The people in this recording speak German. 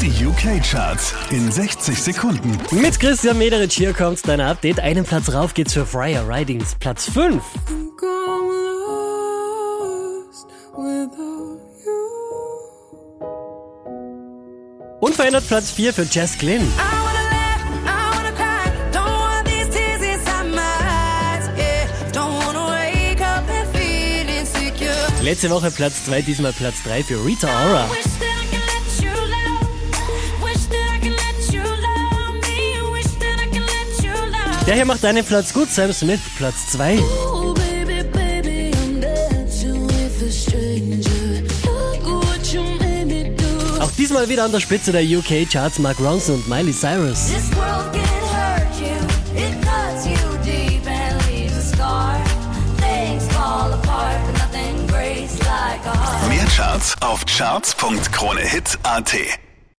Die UK-Charts in 60 Sekunden. Mit Christian Mederich hier kommt dein Update. Einen Platz rauf geht's für Fryer Ridings. Platz 5. Unverändert Platz 4 für Jess Glynn. Letzte Woche Platz 2, diesmal Platz 3 für Rita Ora. Der hier macht einen Platz gut, Sam Smith, Platz 2. Auch diesmal wieder an der Spitze der UK Charts Mark Ronson und Miley Cyrus. Mehr Charts auf charts.kronehit.at